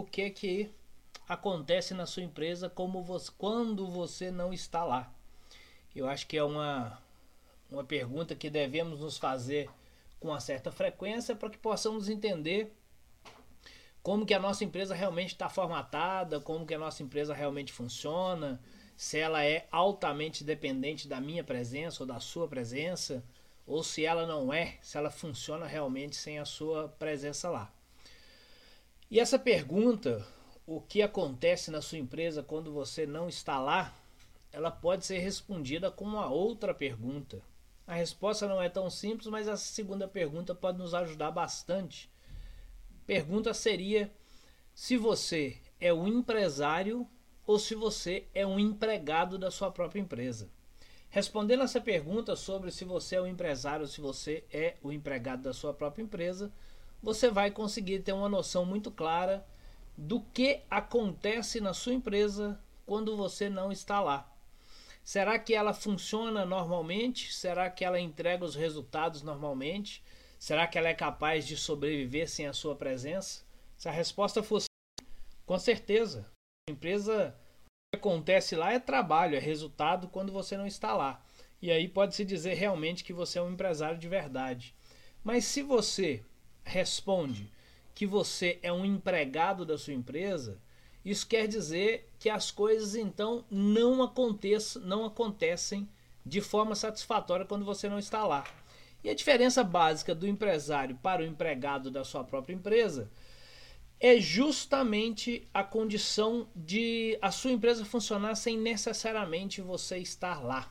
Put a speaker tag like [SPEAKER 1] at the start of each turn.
[SPEAKER 1] o que que acontece na sua empresa como você, quando você não está lá. Eu acho que é uma, uma pergunta que devemos nos fazer com uma certa frequência para que possamos entender como que a nossa empresa realmente está formatada, como que a nossa empresa realmente funciona, se ela é altamente dependente da minha presença ou da sua presença, ou se ela não é, se ela funciona realmente sem a sua presença lá. E essa pergunta, o que acontece na sua empresa quando você não está lá, ela pode ser respondida com uma outra pergunta. A resposta não é tão simples, mas essa segunda pergunta pode nos ajudar bastante. Pergunta seria se você é um empresário ou se você é um empregado da sua própria empresa. Respondendo essa pergunta sobre se você é um empresário ou se você é o empregado da sua própria empresa, você vai conseguir ter uma noção muito clara do que acontece na sua empresa quando você não está lá. Será que ela funciona normalmente? Será que ela entrega os resultados normalmente? Será que ela é capaz de sobreviver sem a sua presença? Se a resposta fosse com certeza. A empresa o que acontece lá é trabalho, é resultado quando você não está lá. E aí pode-se dizer realmente que você é um empresário de verdade. Mas se você responde que você é um empregado da sua empresa, isso quer dizer que as coisas então não aconteçam, não acontecem de forma satisfatória quando você não está lá. E a diferença básica do empresário para o empregado da sua própria empresa é justamente a condição de a sua empresa funcionar sem necessariamente você estar lá.